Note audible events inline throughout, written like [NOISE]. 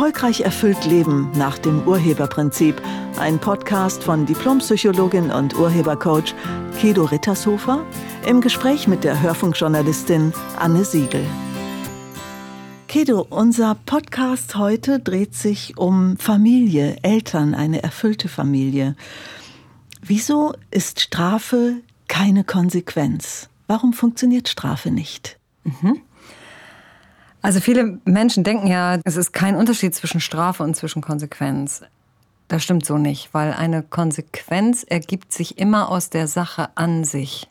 Erfolgreich erfüllt Leben nach dem Urheberprinzip. Ein Podcast von Diplompsychologin und Urhebercoach Kedo Rittershofer im Gespräch mit der Hörfunkjournalistin Anne Siegel. Kedo, unser Podcast heute dreht sich um Familie, Eltern, eine erfüllte Familie. Wieso ist Strafe keine Konsequenz? Warum funktioniert Strafe nicht? Mhm. Also viele Menschen denken ja, es ist kein Unterschied zwischen Strafe und zwischen Konsequenz. Das stimmt so nicht, weil eine Konsequenz ergibt sich immer aus der Sache an sich.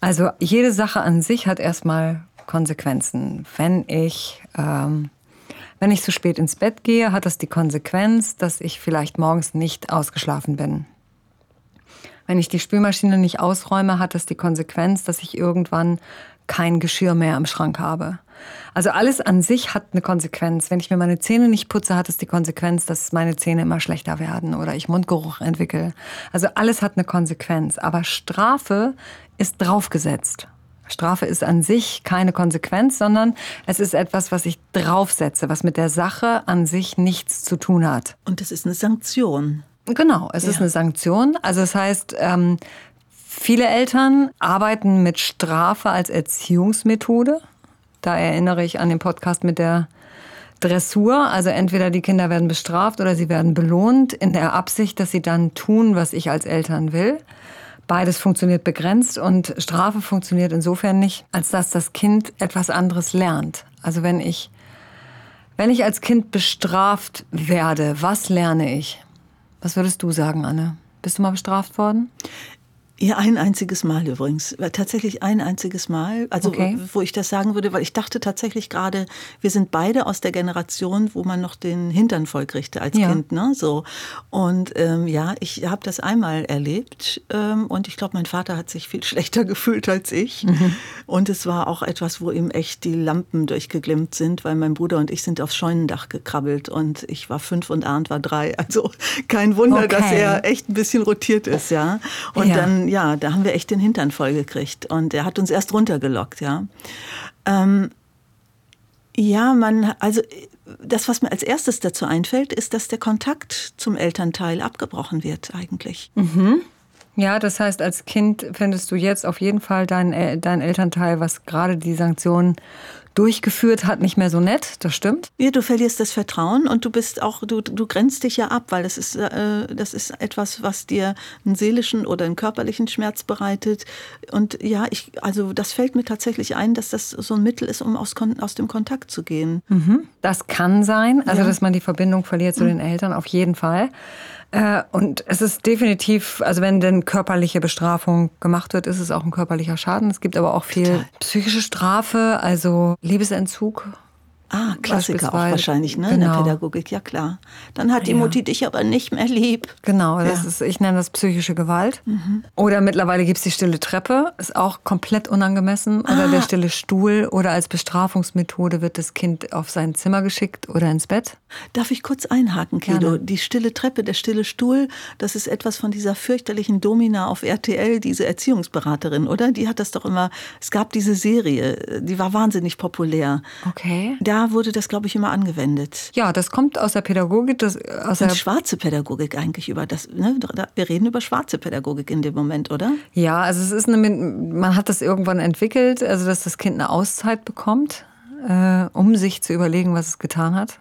Also jede Sache an sich hat erstmal Konsequenzen. Wenn ich, ähm, wenn ich zu spät ins Bett gehe, hat das die Konsequenz, dass ich vielleicht morgens nicht ausgeschlafen bin. Wenn ich die Spülmaschine nicht ausräume, hat das die Konsequenz, dass ich irgendwann kein Geschirr mehr im Schrank habe. Also alles an sich hat eine Konsequenz. Wenn ich mir meine Zähne nicht putze, hat es die Konsequenz, dass meine Zähne immer schlechter werden oder ich Mundgeruch entwickle. Also alles hat eine Konsequenz. Aber Strafe ist draufgesetzt. Strafe ist an sich keine Konsequenz, sondern es ist etwas, was ich draufsetze, was mit der Sache an sich nichts zu tun hat. Und es ist eine Sanktion. Genau, es ja. ist eine Sanktion. Also das heißt, ähm, viele Eltern arbeiten mit Strafe als Erziehungsmethode. Da erinnere ich an den Podcast mit der Dressur. Also entweder die Kinder werden bestraft oder sie werden belohnt in der Absicht, dass sie dann tun, was ich als Eltern will. Beides funktioniert begrenzt und Strafe funktioniert insofern nicht, als dass das Kind etwas anderes lernt. Also wenn ich, wenn ich als Kind bestraft werde, was lerne ich? Was würdest du sagen, Anne? Bist du mal bestraft worden? Ja, ein einziges Mal übrigens. Tatsächlich ein einziges Mal. Also, okay. wo ich das sagen würde, weil ich dachte tatsächlich gerade, wir sind beide aus der Generation, wo man noch den Hintern voll kriegte als ja. Kind. Ne? So. Und ähm, ja, ich habe das einmal erlebt ähm, und ich glaube, mein Vater hat sich viel [LAUGHS] schlechter gefühlt als ich. Mhm. Und es war auch etwas, wo ihm echt die Lampen durchgeglimmt sind, weil mein Bruder und ich sind aufs Scheunendach gekrabbelt und ich war fünf und Arndt war drei. Also kein Wunder, okay. dass er echt ein bisschen rotiert ist, ja. Und ja. dann ja, da haben wir echt den Hintern voll gekriegt. Und er hat uns erst runtergelockt, ja. Ähm, ja, man, also das, was mir als erstes dazu einfällt, ist, dass der Kontakt zum Elternteil abgebrochen wird eigentlich. Mhm. Ja, das heißt, als Kind findest du jetzt auf jeden Fall dein, dein Elternteil, was gerade die Sanktionen durchgeführt hat, nicht mehr so nett, das stimmt. Ja, du verlierst das Vertrauen und du bist auch, du, du grenzt dich ja ab, weil das ist, äh, das ist etwas, was dir einen seelischen oder einen körperlichen Schmerz bereitet. Und ja, ich, also das fällt mir tatsächlich ein, dass das so ein Mittel ist, um aus, aus dem Kontakt zu gehen. Mhm. Das kann sein, also ja. dass man die Verbindung verliert zu mhm. den Eltern, auf jeden Fall. Äh, und es ist definitiv, also wenn denn körperliche Bestrafung gemacht wird, ist es auch ein körperlicher Schaden. Es gibt aber auch viel Total. psychische Strafe, also Liebesentzug Ah, Klassiker auch wahrscheinlich, ne? Genau. In der genau. Pädagogik, ja klar. Dann hat die ja. Mutti dich aber nicht mehr lieb. Genau, das ja. ist, ich nenne das psychische Gewalt. Mhm. Oder mittlerweile gibt es die stille Treppe, ist auch komplett unangemessen. Oder ah. der stille Stuhl. Oder als Bestrafungsmethode wird das Kind auf sein Zimmer geschickt oder ins Bett. Darf ich kurz einhaken, Kedo? Die stille Treppe, der stille Stuhl, das ist etwas von dieser fürchterlichen Domina auf RTL, diese Erziehungsberaterin, oder? Die hat das doch immer, es gab diese Serie, die war wahnsinnig populär. Okay. Da wurde das, glaube ich, immer angewendet. Ja, das kommt aus der Pädagogik. Das, aus der schwarze Pädagogik eigentlich über das. Ne? Wir reden über schwarze Pädagogik in dem Moment, oder? Ja, also es ist eine, man hat das irgendwann entwickelt, also dass das Kind eine Auszeit bekommt, äh, um sich zu überlegen, was es getan hat.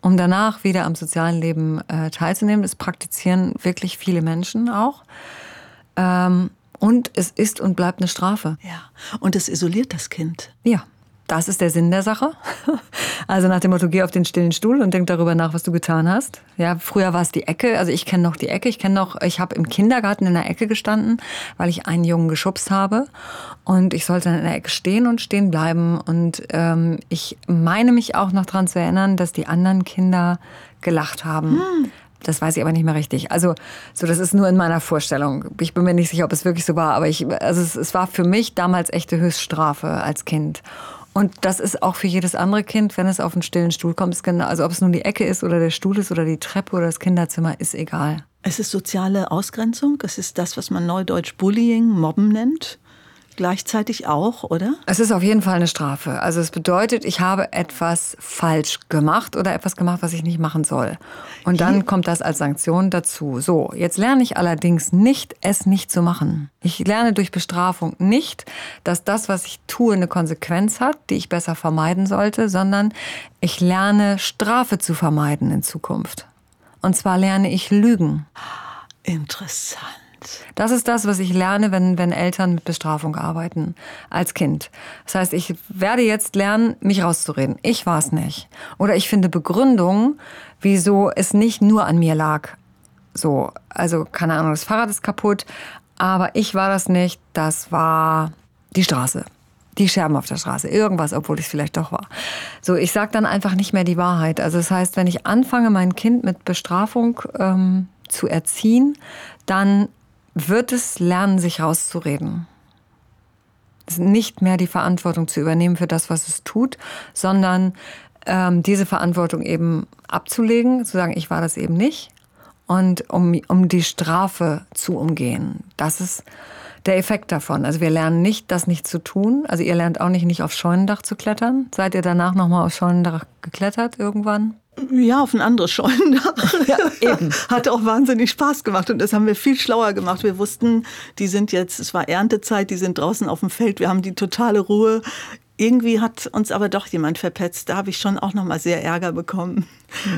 Um danach wieder am sozialen Leben äh, teilzunehmen. Das praktizieren wirklich viele Menschen auch. Ähm, und es ist und bleibt eine Strafe. Ja. Und es isoliert das Kind. Ja. Das ist der Sinn der Sache. [LAUGHS] Also nach dem Motto, geh auf den stillen Stuhl und denk darüber nach, was du getan hast. Ja, früher war es die Ecke. Also ich kenne noch die Ecke. Ich kenne noch, ich habe im Kindergarten in der Ecke gestanden, weil ich einen Jungen geschubst habe. Und ich sollte dann in der Ecke stehen und stehen bleiben. Und ähm, ich meine mich auch noch daran zu erinnern, dass die anderen Kinder gelacht haben. Hm. Das weiß ich aber nicht mehr richtig. Also, so, das ist nur in meiner Vorstellung. Ich bin mir nicht sicher, ob es wirklich so war, aber ich, also es, es war für mich damals echte Höchststrafe als Kind. Und das ist auch für jedes andere Kind, wenn es auf einen stillen Stuhl kommt, ist genau, also ob es nun die Ecke ist oder der Stuhl ist oder die Treppe oder das Kinderzimmer, ist egal. Es ist soziale Ausgrenzung. Es ist das, was man neudeutsch Bullying, Mobben nennt. Gleichzeitig auch, oder? Es ist auf jeden Fall eine Strafe. Also es bedeutet, ich habe etwas falsch gemacht oder etwas gemacht, was ich nicht machen soll. Und dann Hier. kommt das als Sanktion dazu. So, jetzt lerne ich allerdings nicht, es nicht zu machen. Ich lerne durch Bestrafung nicht, dass das, was ich tue, eine Konsequenz hat, die ich besser vermeiden sollte, sondern ich lerne Strafe zu vermeiden in Zukunft. Und zwar lerne ich Lügen. Interessant. Das ist das, was ich lerne, wenn, wenn Eltern mit Bestrafung arbeiten als Kind. Das heißt, ich werde jetzt lernen, mich rauszureden. Ich war es nicht. Oder ich finde Begründungen, wieso es nicht nur an mir lag. So, also keine Ahnung, das Fahrrad ist kaputt, aber ich war das nicht. Das war die Straße die Scherben auf der Straße, irgendwas, obwohl ich es vielleicht doch war. So, ich sage dann einfach nicht mehr die Wahrheit. Also das heißt, wenn ich anfange, mein Kind mit Bestrafung ähm, zu erziehen, dann wird es lernen, sich rauszureden. Nicht mehr die Verantwortung zu übernehmen für das, was es tut, sondern ähm, diese Verantwortung eben abzulegen, zu sagen, ich war das eben nicht. Und um, um die Strafe zu umgehen. Das ist der Effekt davon. Also wir lernen nicht, das nicht zu tun. Also ihr lernt auch nicht, nicht aufs Scheunendach zu klettern. Seid ihr danach nochmal aufs Scheunendach geklettert irgendwann? Ja, auf ein anderes Scheunendach. [LAUGHS] Ja, eben. [LAUGHS] Hat auch wahnsinnig Spaß gemacht und das haben wir viel schlauer gemacht. Wir wussten, die sind jetzt, es war Erntezeit, die sind draußen auf dem Feld, wir haben die totale Ruhe. Irgendwie hat uns aber doch jemand verpetzt. Da habe ich schon auch noch mal sehr Ärger bekommen.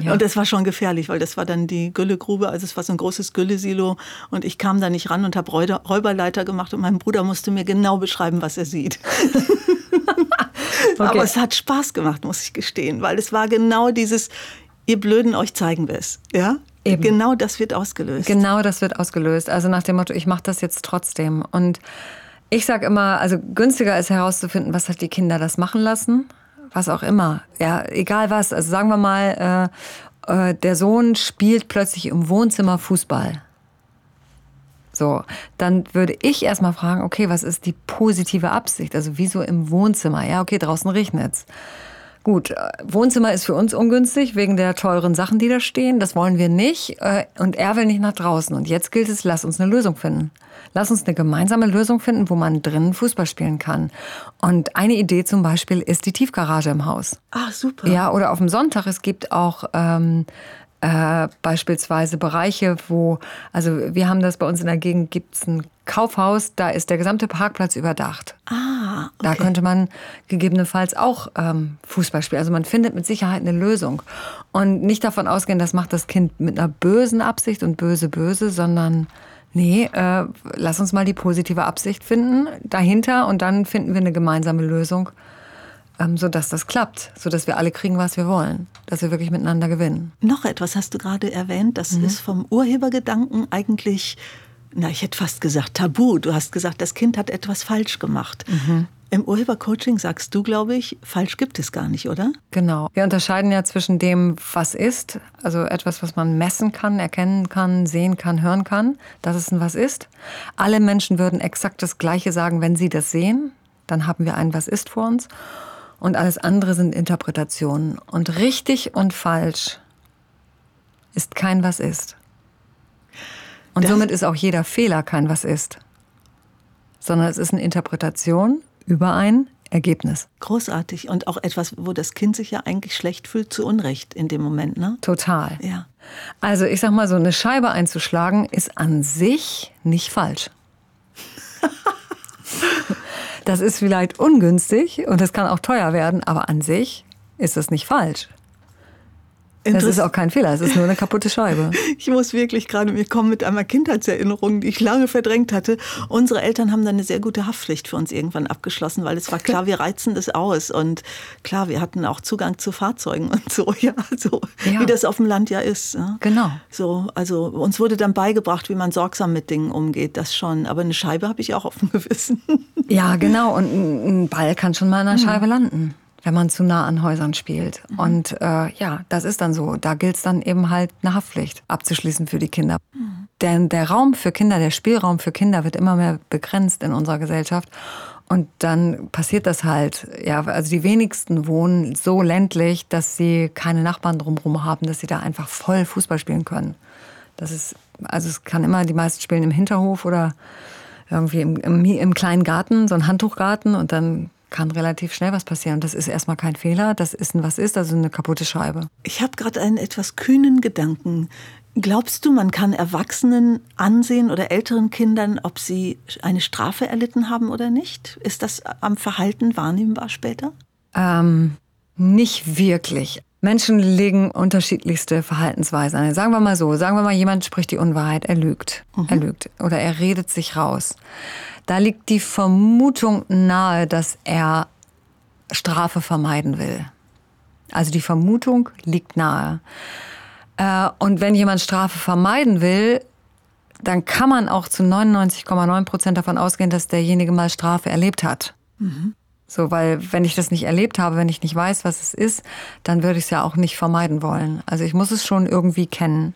Ja. Und das war schon gefährlich, weil das war dann die Güllegrube, also es war so ein großes Güllesilo und ich kam da nicht ran und habe Räuberleiter gemacht und mein Bruder musste mir genau beschreiben, was er sieht. [LAUGHS] [LAUGHS] Okay. Aber es hat Spaß gemacht, muss ich gestehen, weil es war genau dieses, ihr Blöden, euch zeigen wir es. Ja? Eben. Genau das wird ausgelöst. Genau das wird ausgelöst. Also nach dem Motto, ich mache das jetzt trotzdem. Und ich sage immer, also günstiger ist herauszufinden, was hat die Kinder das machen lassen. Was auch immer. Ja, egal was. Also sagen wir mal, äh, äh, der Sohn spielt plötzlich im Wohnzimmer Fußball. So, dann würde ich erstmal fragen, okay, was ist die positive Absicht? Also wieso im Wohnzimmer? Ja, okay, draußen regnet's. Gut, äh, Wohnzimmer ist für uns ungünstig wegen der teuren Sachen, die da stehen. Das wollen wir nicht. Äh, und er will nicht nach draußen. Und jetzt gilt es, lass uns eine Lösung finden. Lass uns eine gemeinsame Lösung finden, wo man drinnen Fußball spielen kann. Und eine Idee zum Beispiel ist die Tiefgarage im Haus. Ah, super. Ja, oder auf dem Sonntag. Es gibt auch ähm, äh, beispielsweise Bereiche, wo, also wir haben das bei uns in der Gegend, gibt es ein Kaufhaus, da ist der gesamte Parkplatz überdacht. Ah, okay. Da könnte man gegebenenfalls auch ähm, Fußball spielen. Also man findet mit Sicherheit eine Lösung. Und nicht davon ausgehen, das macht das Kind mit einer bösen Absicht und böse, böse, sondern nee, äh, lass uns mal die positive Absicht finden dahinter und dann finden wir eine gemeinsame Lösung ähm, sodass das klappt, sodass wir alle kriegen, was wir wollen, dass wir wirklich miteinander gewinnen. Noch etwas hast du gerade erwähnt, das mhm. ist vom Urhebergedanken eigentlich, na, ich hätte fast gesagt tabu. Du hast gesagt, das Kind hat etwas falsch gemacht. Mhm. Im Urhebercoaching sagst du, glaube ich, falsch gibt es gar nicht, oder? Genau. Wir unterscheiden ja zwischen dem, was ist, also etwas, was man messen kann, erkennen kann, sehen kann, hören kann, dass es ein was ist. Alle Menschen würden exakt das Gleiche sagen, wenn sie das sehen. Dann haben wir ein Was ist vor uns und alles andere sind Interpretationen. Und richtig und falsch ist kein Was ist. Und das somit ist auch jeder Fehler kein Was ist, sondern es ist eine Interpretation über ein Ergebnis. Großartig und auch etwas, wo das Kind sich ja eigentlich schlecht fühlt, zu Unrecht in dem Moment, ne? Total. Ja. Also ich sag mal, so eine Scheibe einzuschlagen ist an sich nicht falsch. [LAUGHS] Das ist vielleicht ungünstig und das kann auch teuer werden, aber an sich ist das nicht falsch. Das ist auch kein Fehler, es ist nur eine kaputte Scheibe. [LAUGHS] Ich muss wirklich gerade, mir kommen mit einer Kindheitserinnerung, die ich lange verdrängt hatte. Unsere Eltern haben dann eine sehr gute Haftpflicht für uns irgendwann abgeschlossen, weil es war klar, wir reizen das aus. Und klar, wir hatten auch Zugang zu Fahrzeugen und so, [LAUGHS] ja, so ja. wie das auf dem Land ja ist. Ja. Genau. So, also uns wurde dann beigebracht, wie man sorgsam mit Dingen umgeht, das schon. Aber eine Scheibe habe ich auch auf dem Gewissen. Ja, [LAUGHS] genau. Und ein Ball kann schon mal in einer Scheibe landen wenn man zu nah an Häusern spielt. Mhm. Und äh, ja, das ist dann so. Da gilt es dann eben halt eine Haftpflicht abzuschließen für die Kinder. Mhm. Denn der Raum für Kinder, der Spielraum für Kinder wird immer mehr begrenzt in unserer Gesellschaft. Und dann passiert das halt. Ja, also die wenigsten wohnen so ländlich, dass sie keine Nachbarn drumherum haben, dass sie da einfach voll Fußball spielen können. Das ist, also es kann immer, die meisten spielen im Hinterhof oder irgendwie im, im, im kleinen Garten, so ein Handtuchgarten und dann kann relativ schnell was passieren. Das ist erstmal kein Fehler, das ist ein was ist, also eine kaputte Scheibe. Ich habe gerade einen etwas kühnen Gedanken. Glaubst du, man kann Erwachsenen ansehen oder älteren Kindern, ob sie eine Strafe erlitten haben oder nicht? Ist das am Verhalten wahrnehmbar später? Ähm, nicht wirklich. Menschen legen unterschiedlichste Verhaltensweisen an. Sagen wir mal so, sagen wir mal, jemand spricht die Unwahrheit, er lügt. Mhm. Er lügt oder er redet sich raus. Da liegt die Vermutung nahe, dass er Strafe vermeiden will. Also die Vermutung liegt nahe. Äh, und wenn jemand Strafe vermeiden will, dann kann man auch zu 99,9 Prozent davon ausgehen, dass derjenige mal Strafe erlebt hat. Mhm. So, weil wenn ich das nicht erlebt habe, wenn ich nicht weiß, was es ist, dann würde ich es ja auch nicht vermeiden wollen. Also ich muss es schon irgendwie kennen.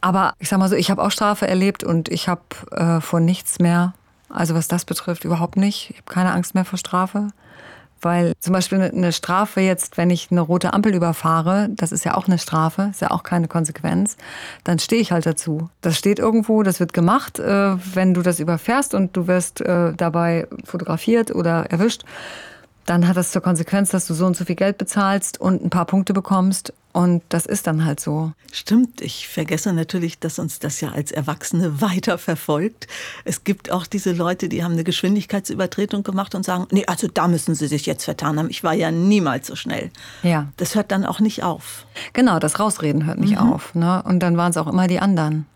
Aber ich sag mal so, ich habe auch Strafe erlebt und ich habe äh, vor nichts mehr, also was das betrifft, überhaupt nicht. Ich habe keine Angst mehr vor Strafe. Weil zum Beispiel eine Strafe jetzt, wenn ich eine rote Ampel überfahre, das ist ja auch eine Strafe, ist ja auch keine Konsequenz, dann stehe ich halt dazu. Das steht irgendwo, das wird gemacht, äh, wenn du das überfährst und du wirst äh, dabei fotografiert oder erwischt dann hat das zur Konsequenz, dass du so und so viel Geld bezahlst und ein paar Punkte bekommst. Und das ist dann halt so. Stimmt, ich vergesse natürlich, dass uns das ja als Erwachsene [LAUGHS] weiter verfolgt. Es gibt auch diese Leute, die haben eine Geschwindigkeitsübertretung gemacht und sagen, nee, also da müssen sie sich jetzt vertan haben. Ich war ja niemals so schnell. Ja. Das hört dann auch nicht auf. Genau, das Rausreden hört nicht mhm. auf. Ne? Und dann waren es auch immer die anderen.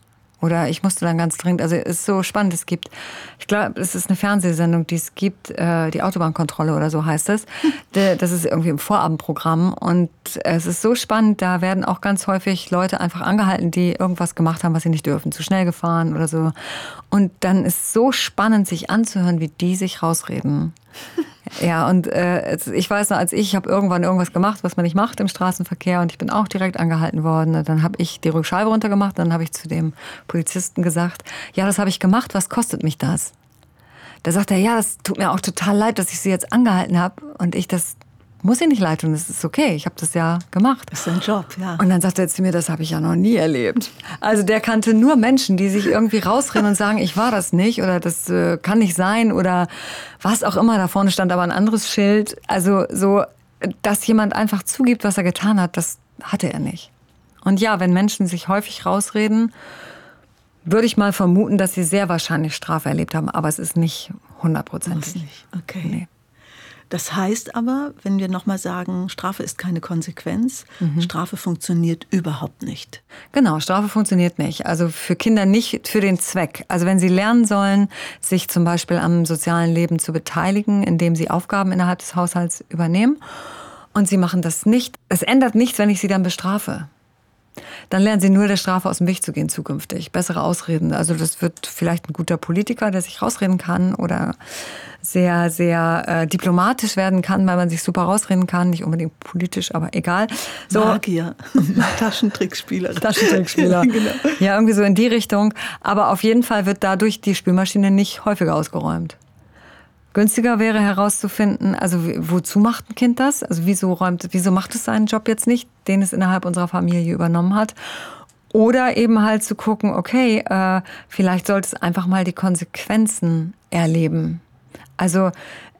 Oder ich musste dann ganz dringend, also es ist so spannend, es gibt, ich glaube, es ist eine Fernsehsendung, die es gibt, äh, die Autobahnkontrolle oder so heißt es. Das ist irgendwie im Vorabendprogramm und es ist so spannend, da werden auch ganz häufig Leute einfach angehalten, die irgendwas gemacht haben, was sie nicht dürfen, zu schnell gefahren oder so. Und dann ist so spannend, sich anzuhören, wie die sich rausreden. [LAUGHS] Ja, und äh, ich weiß noch, als ich, ich habe irgendwann irgendwas gemacht, was man nicht macht im Straßenverkehr und ich bin auch direkt angehalten worden. Dann habe ich die Rückscheibe runtergemacht, dann habe ich zu dem Polizisten gesagt, ja, das habe ich gemacht, was kostet mich das? Da sagt er, ja, das tut mir auch total leid, dass ich Sie jetzt angehalten habe und ich das muss ich nicht leid tun, das ist okay, ich habe das ja gemacht. Das ist ein Job, ja. Und dann sagt er zu mir, das habe ich ja noch nie erlebt. Also der kannte nur Menschen, die sich irgendwie rausrennen und sagen, ich war das nicht oder das äh, kann nicht sein oder was auch immer. Da vorne stand aber ein anderes Schild. Also so, dass jemand einfach zugibt, was er getan hat, das hatte er nicht. Und ja, wenn Menschen sich häufig rausreden, würde ich mal vermuten, dass sie sehr wahrscheinlich Strafe erlebt haben, aber es ist nicht hundertprozentig. Okay. Nee. Das heißt aber, wenn wir nochmal sagen, Strafe ist keine Konsequenz, mhm. Strafe funktioniert überhaupt nicht. Genau, Strafe funktioniert nicht. Also für Kinder nicht für den Zweck. Also wenn sie lernen sollen, sich zum Beispiel am sozialen Leben zu beteiligen, indem sie Aufgaben innerhalb des Haushalts übernehmen und sie machen das nicht, es ändert nichts, wenn ich sie dann bestrafe dann lernen sie nur der Strafe aus dem Weg zu gehen zukünftig. Bessere Ausreden. Also das wird vielleicht ein guter Politiker, der sich rausreden kann oder sehr, sehr äh, diplomatisch werden kann, weil man sich super rausreden kann. Nicht unbedingt politisch, aber egal. So. Magier. [LAUGHS] Taschentrickspieler. Taschentrickspieler. [LAUGHS] genau. Ja, irgendwie so in die Richtung. Aber auf jeden Fall wird dadurch die Spülmaschine nicht häufiger ausgeräumt. Günstiger wäre herauszufinden, also wozu macht ein Kind das? Also wieso räumt, wieso macht es seinen Job jetzt nicht, den es innerhalb unserer Familie übernommen hat? Oder eben halt zu gucken, okay, äh, vielleicht sollte es einfach mal die Konsequenzen erleben. Also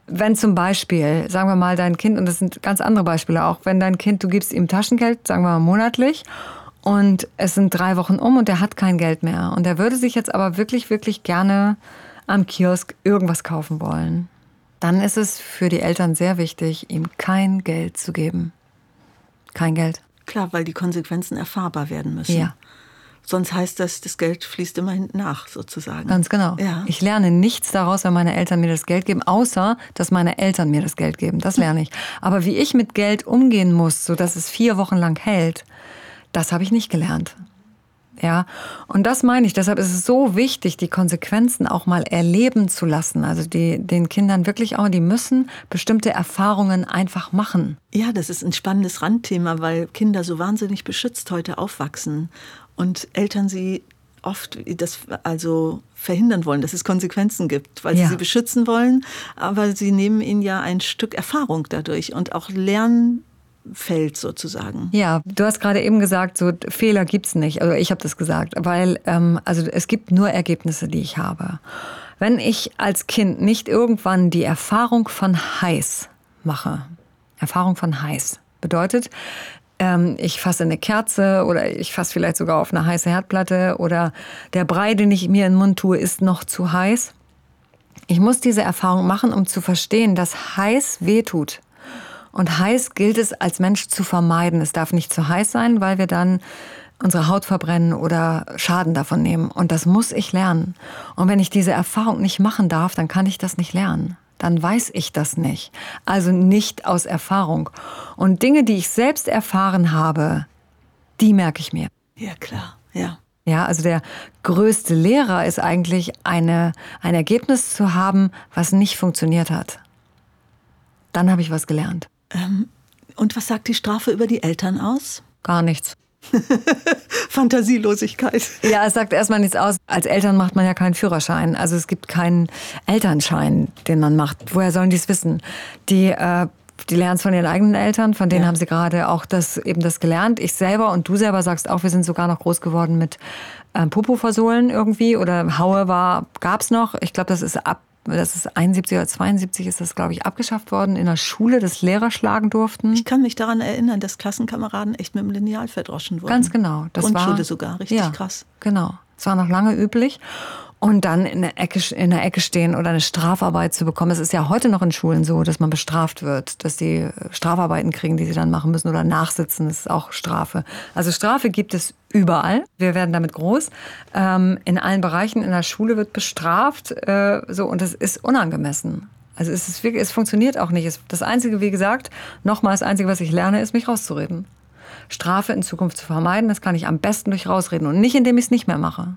wenn zum Beispiel, sagen wir mal, dein Kind, und das sind ganz andere Beispiele auch, wenn dein Kind, du gibst ihm Taschengeld, sagen wir mal monatlich, und es sind drei Wochen um und er hat kein Geld mehr. Und er würde sich jetzt aber wirklich, wirklich gerne am Kiosk irgendwas kaufen wollen, dann ist es für die Eltern sehr wichtig, ihm kein Geld zu geben. Kein Geld. Klar, weil die Konsequenzen erfahrbar werden müssen. Ja. Sonst heißt das, das Geld fließt immer hinten nach, sozusagen. Ganz genau. Ja. Ich lerne nichts daraus, wenn meine Eltern mir das Geld geben, außer dass meine Eltern mir das Geld geben. Das lerne ich. Aber wie ich mit Geld umgehen muss, sodass es vier Wochen lang hält, das habe ich nicht gelernt. Ja, und das meine ich. Deshalb ist es so wichtig, die Konsequenzen auch mal erleben zu lassen. Also die, den Kindern wirklich auch, die müssen bestimmte Erfahrungen einfach machen. Ja, das ist ein spannendes Randthema, weil Kinder so wahnsinnig beschützt heute aufwachsen und Eltern sie oft das also verhindern wollen, dass es Konsequenzen gibt, weil ja. sie sie beschützen wollen, aber sie nehmen ihnen ja ein Stück Erfahrung dadurch und auch lernen fällt sozusagen. Ja, du hast gerade eben gesagt, so Fehler gibt es nicht. Also ich habe das gesagt, weil ähm, also es gibt nur Ergebnisse, die ich habe. Wenn ich als Kind nicht irgendwann die Erfahrung von heiß mache, Erfahrung von heiß bedeutet, ähm, ich fasse eine Kerze oder ich fasse vielleicht sogar auf eine heiße Herdplatte oder der Brei, den ich mir in den Mund tue, ist noch zu heiß. Ich muss diese Erfahrung machen, um zu verstehen, dass heiß wehtut. Und heiß gilt es als Mensch zu vermeiden. Es darf nicht zu heiß sein, weil wir dann unsere Haut verbrennen oder Schaden davon nehmen. Und das muss ich lernen. Und wenn ich diese Erfahrung nicht machen darf, dann kann ich das nicht lernen. Dann weiß ich das nicht. Also nicht aus Erfahrung. Und Dinge, die ich selbst erfahren habe, die merke ich mir. Ja, klar. Ja. Ja, also der größte Lehrer ist eigentlich eine, ein Ergebnis zu haben, was nicht funktioniert hat. Dann habe ich was gelernt. Ähm, und was sagt die Strafe über die Eltern aus? Gar nichts. [LAUGHS] Fantasielosigkeit. Ja, es sagt erstmal nichts aus. Als Eltern macht man ja keinen Führerschein. Also es gibt keinen Elternschein, den man macht. Woher sollen die es wissen? Die, äh, die lernen es von ihren eigenen Eltern, von denen ja. haben sie gerade auch das, eben das gelernt. Ich selber und du selber sagst auch, wir sind sogar noch groß geworden mit äh, Popo versohlen irgendwie oder Haue war, gab's noch. Ich glaube, das ist ab das ist 71 oder 72 ist das, glaube ich, abgeschafft worden in der Schule, dass Lehrer schlagen durften. Ich kann mich daran erinnern, dass Klassenkameraden echt mit dem Lineal verdroschen wurden. Ganz genau. Das Grundschule war, sogar, richtig ja, krass. Genau. Es war noch lange üblich und dann in der, Ecke, in der Ecke stehen oder eine Strafarbeit zu bekommen. Es ist ja heute noch in Schulen so, dass man bestraft wird, dass die Strafarbeiten kriegen, die sie dann machen müssen oder nachsitzen. Das ist auch Strafe. Also Strafe gibt es überall. Wir werden damit groß. Ähm, in allen Bereichen in der Schule wird bestraft. Äh, so und das ist unangemessen. Also es, ist wirklich, es funktioniert auch nicht. Das Einzige, wie gesagt, nochmal das Einzige, was ich lerne, ist, mich rauszureden. Strafe in Zukunft zu vermeiden, das kann ich am besten durch rausreden und nicht, indem ich es nicht mehr mache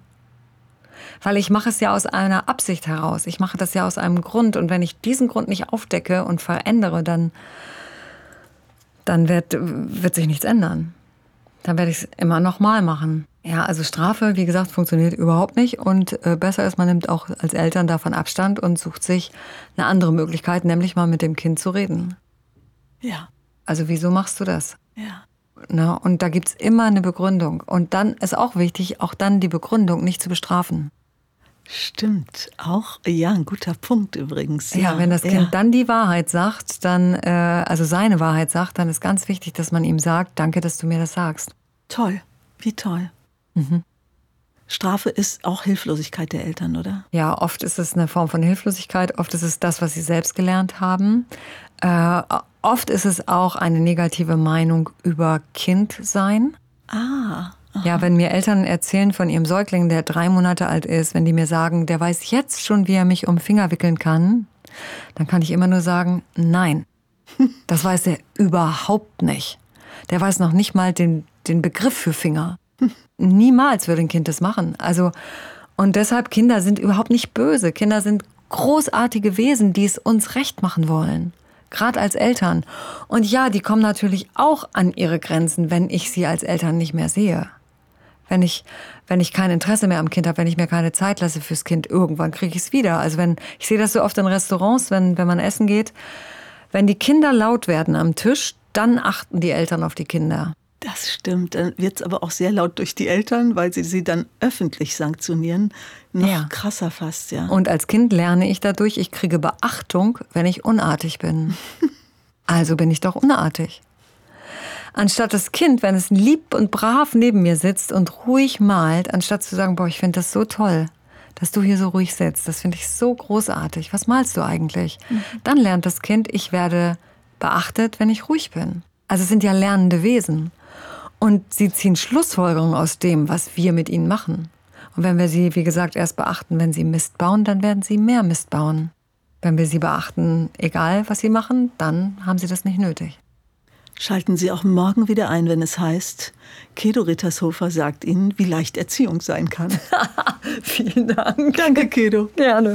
weil ich mache es ja aus einer Absicht heraus. Ich mache das ja aus einem Grund. Und wenn ich diesen Grund nicht aufdecke und verändere, dann, dann wird, wird sich nichts ändern. Dann werde ich es immer nochmal machen. Ja, also Strafe, wie gesagt, funktioniert überhaupt nicht. Und äh, besser ist, man nimmt auch als Eltern davon Abstand und sucht sich eine andere Möglichkeit, nämlich mal mit dem Kind zu reden. Ja. Also wieso machst du das? Ja. Na, und da gibt es immer eine Begründung. Und dann ist auch wichtig, auch dann die Begründung nicht zu bestrafen. Stimmt, auch ja, ein guter Punkt übrigens. Ja, ja wenn das Kind ja. dann die Wahrheit sagt, dann, äh, also seine Wahrheit sagt, dann ist ganz wichtig, dass man ihm sagt, danke, dass du mir das sagst. Toll, wie toll. Mhm. Strafe ist auch Hilflosigkeit der Eltern, oder? Ja, oft ist es eine Form von Hilflosigkeit, oft ist es das, was sie selbst gelernt haben. Äh, oft ist es auch eine negative Meinung über Kindsein. Ah. Ja, wenn mir Eltern erzählen von ihrem Säugling, der drei Monate alt ist, wenn die mir sagen, der weiß jetzt schon, wie er mich um Finger wickeln kann, dann kann ich immer nur sagen, nein, [LAUGHS] das weiß er überhaupt nicht. Der weiß noch nicht mal den, den Begriff für Finger. Niemals würde ein Kind das machen. Also, und deshalb, Kinder sind überhaupt nicht böse. Kinder sind großartige Wesen, die es uns recht machen wollen gerade als Eltern. Und ja, die kommen natürlich auch an ihre Grenzen, wenn ich sie als Eltern nicht mehr sehe. Wenn ich, wenn ich kein Interesse mehr am Kind habe, wenn ich mir keine Zeit lasse fürs Kind, irgendwann kriege ich es wieder. Also wenn, ich sehe das so oft in Restaurants, wenn, wenn man essen geht, wenn die Kinder laut werden am Tisch, dann achten die Eltern auf die Kinder. Das stimmt. Dann wird es aber auch sehr laut durch die Eltern, weil sie sie dann öffentlich sanktionieren. Noch ja. krasser fast, ja. Und als Kind lerne ich dadurch, ich kriege Beachtung, wenn ich unartig bin. [LAUGHS] also bin ich doch unartig. Anstatt das Kind, wenn es lieb und brav neben mir sitzt und ruhig malt, anstatt zu sagen, boah, ich finde das so toll, dass du hier so ruhig sitzt, das finde ich so großartig. Was malst du eigentlich? Mhm. Dann lernt das Kind, ich werde beachtet, wenn ich ruhig bin. Also es sind ja lernende Wesen. Und sie ziehen Schlussfolgerungen aus dem, was wir mit ihnen machen. Und wenn wir sie, wie gesagt, erst beachten, wenn sie Mist bauen, dann werden sie mehr Mist bauen. Wenn wir sie beachten, egal was sie machen, dann haben sie das nicht nötig. Schalten Sie auch morgen wieder ein, wenn es heißt, Kedo Rittershofer sagt Ihnen, wie leicht Erziehung sein kann. [LAUGHS] Vielen Dank. Danke, Kedo. Gerne.